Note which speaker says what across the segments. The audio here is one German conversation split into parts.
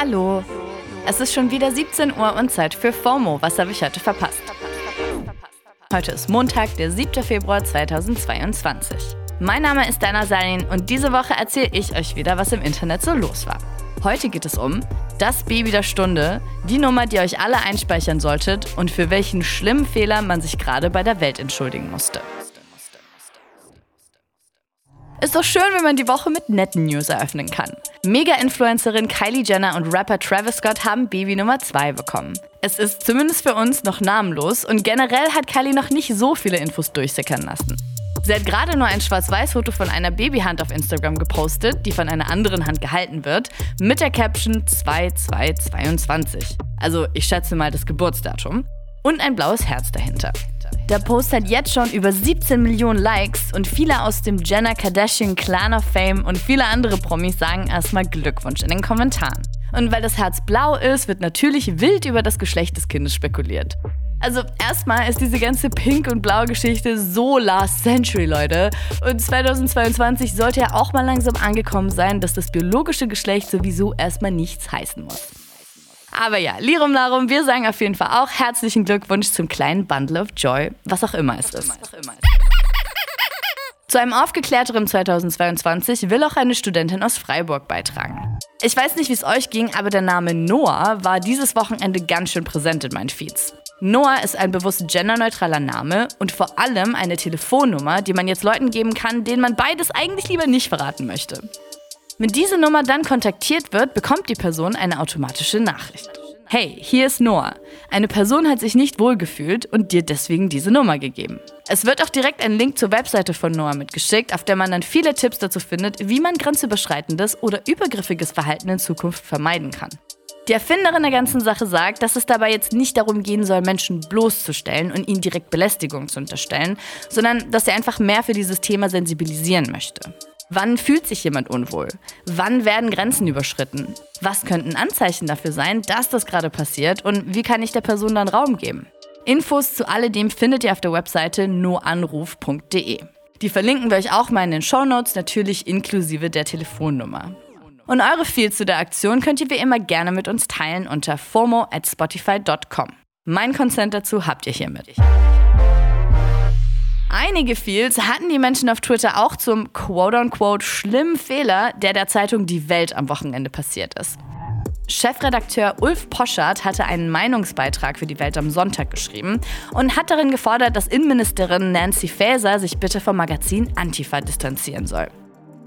Speaker 1: Hallo. Es ist schon wieder 17 Uhr und Zeit für FOMO. Was habe ich heute verpasst? Heute ist Montag, der 7. Februar 2022. Mein Name ist Dana Salin und diese Woche erzähle ich euch wieder, was im Internet so los war. Heute geht es um das Baby der Stunde, die Nummer, die ihr euch alle einspeichern solltet und für welchen schlimmen Fehler man sich gerade bei der Welt entschuldigen musste. Ist doch schön, wenn man die Woche mit netten News eröffnen kann. Mega-Influencerin Kylie Jenner und Rapper Travis Scott haben Baby Nummer 2 bekommen. Es ist zumindest für uns noch namenlos und generell hat Kylie noch nicht so viele Infos durchsickern lassen. Sie hat gerade nur ein Schwarz-Weiß-Foto von einer Babyhand auf Instagram gepostet, die von einer anderen Hand gehalten wird, mit der Caption 2222. Also ich schätze mal das Geburtsdatum. Und ein blaues Herz dahinter. Der Post hat jetzt schon über 17 Millionen Likes und viele aus dem Jenner Kardashian Clan of Fame und viele andere Promis sagen erstmal Glückwunsch in den Kommentaren. Und weil das Herz blau ist, wird natürlich wild über das Geschlecht des Kindes spekuliert. Also erstmal ist diese ganze Pink- und Blau-Geschichte so last century, Leute. Und 2022 sollte ja auch mal langsam angekommen sein, dass das biologische Geschlecht sowieso erstmal nichts heißen muss. Aber ja, Lirum Larum, wir sagen auf jeden Fall auch herzlichen Glückwunsch zum kleinen Bundle of Joy, was auch immer es ist. Zu einem aufgeklärteren 2022 will auch eine Studentin aus Freiburg beitragen. Ich weiß nicht, wie es euch ging, aber der Name Noah war dieses Wochenende ganz schön präsent in meinen Feeds. Noah ist ein bewusst genderneutraler Name und vor allem eine Telefonnummer, die man jetzt Leuten geben kann, denen man beides eigentlich lieber nicht verraten möchte. Wenn diese Nummer dann kontaktiert wird, bekommt die Person eine automatische Nachricht. Hey, hier ist Noah. Eine Person hat sich nicht wohlgefühlt und dir deswegen diese Nummer gegeben. Es wird auch direkt ein Link zur Webseite von Noah mitgeschickt, auf der man dann viele Tipps dazu findet, wie man grenzüberschreitendes oder übergriffiges Verhalten in Zukunft vermeiden kann. Die Erfinderin der ganzen Sache sagt, dass es dabei jetzt nicht darum gehen soll, Menschen bloßzustellen und ihnen direkt Belästigung zu unterstellen, sondern dass sie einfach mehr für dieses Thema sensibilisieren möchte. Wann fühlt sich jemand unwohl? Wann werden Grenzen überschritten? Was könnten Anzeichen dafür sein, dass das gerade passiert und wie kann ich der Person dann Raum geben? Infos zu alledem findet ihr auf der Webseite noanruf.de. Die verlinken wir euch auch mal in den Shownotes, natürlich inklusive der Telefonnummer. Und eure Feels zu der Aktion könnt ihr wie immer gerne mit uns teilen unter fomo at spotify.com. Mein Consent dazu habt ihr hiermit. Einige Feels hatten die Menschen auf Twitter auch zum quote-unquote schlimmen Fehler, der der Zeitung Die Welt am Wochenende passiert ist. Chefredakteur Ulf Poschardt hatte einen Meinungsbeitrag für die Welt am Sonntag geschrieben und hat darin gefordert, dass Innenministerin Nancy Faeser sich bitte vom Magazin Antifa distanzieren soll.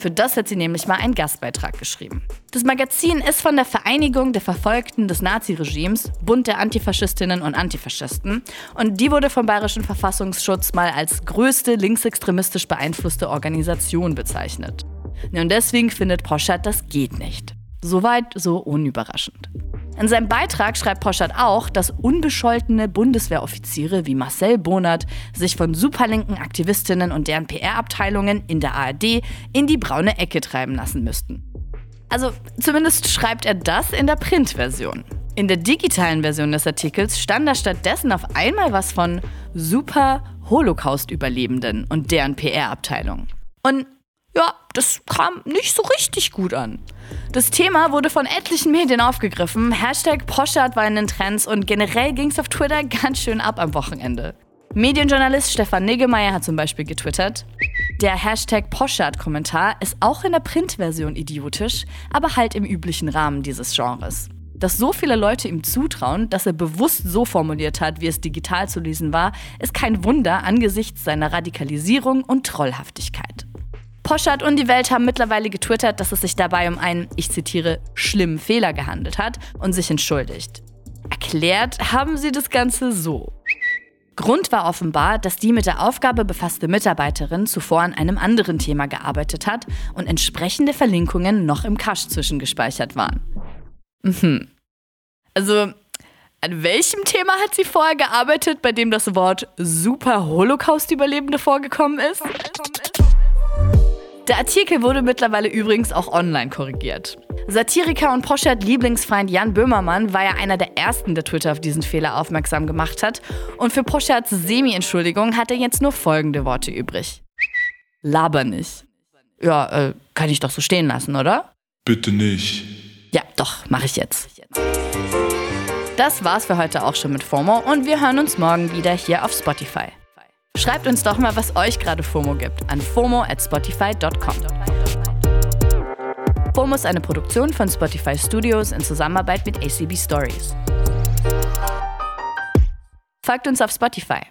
Speaker 1: Für das hat sie nämlich mal einen Gastbeitrag geschrieben. Das Magazin ist von der Vereinigung der Verfolgten des Naziregimes, Bund der Antifaschistinnen und Antifaschisten, und die wurde vom Bayerischen Verfassungsschutz mal als größte linksextremistisch beeinflusste Organisation bezeichnet. Und deswegen findet Poschardt, das geht nicht. Soweit so unüberraschend. In seinem Beitrag schreibt Poschardt auch, dass unbescholtene Bundeswehroffiziere wie Marcel Bonert sich von superlinken Aktivistinnen und deren PR-Abteilungen in der ARD in die braune Ecke treiben lassen müssten. Also zumindest schreibt er das in der Printversion. In der digitalen Version des Artikels stand da stattdessen auf einmal was von super Holocaust-Überlebenden und deren PR-Abteilung. Und ja, das kam nicht so richtig gut an. Das Thema wurde von etlichen Medien aufgegriffen. Hashtag Poschardt war in den Trends und generell ging es auf Twitter ganz schön ab am Wochenende. Medienjournalist Stefan Niggemeier hat zum Beispiel getwittert, der Hashtag Poschardt-Kommentar ist auch in der Printversion idiotisch, aber halt im üblichen Rahmen dieses Genres. Dass so viele Leute ihm zutrauen, dass er bewusst so formuliert hat, wie es digital zu lesen war, ist kein Wunder angesichts seiner Radikalisierung und Trollhaftigkeit. Poschardt und die Welt haben mittlerweile getwittert, dass es sich dabei um einen, ich zitiere, schlimmen Fehler gehandelt hat und sich entschuldigt. Erklärt haben sie das Ganze so. Grund war offenbar, dass die mit der Aufgabe befasste Mitarbeiterin zuvor an einem anderen Thema gearbeitet hat und entsprechende Verlinkungen noch im Cache zwischengespeichert waren. Mhm. Also, an welchem Thema hat sie vorher gearbeitet, bei dem das Wort Super Holocaust-Überlebende vorgekommen ist? Der Artikel wurde mittlerweile übrigens auch online korrigiert. Satiriker und Poschert Lieblingsfeind Jan Böhmermann war ja einer der ersten, der Twitter auf diesen Fehler aufmerksam gemacht hat. Und für Poscherts Semi-Entschuldigung hat er jetzt nur folgende Worte übrig. Laber nicht. Ja, äh, kann ich doch so stehen lassen, oder?
Speaker 2: Bitte nicht.
Speaker 1: Ja, Doch, mache ich jetzt. Das war's für heute auch schon mit FOMO und wir hören uns morgen wieder hier auf Spotify. Schreibt uns doch mal, was euch gerade FOMO gibt an FOMO at spotify.com. FOMO ist eine Produktion von Spotify Studios in Zusammenarbeit mit ACB Stories. Folgt uns auf Spotify.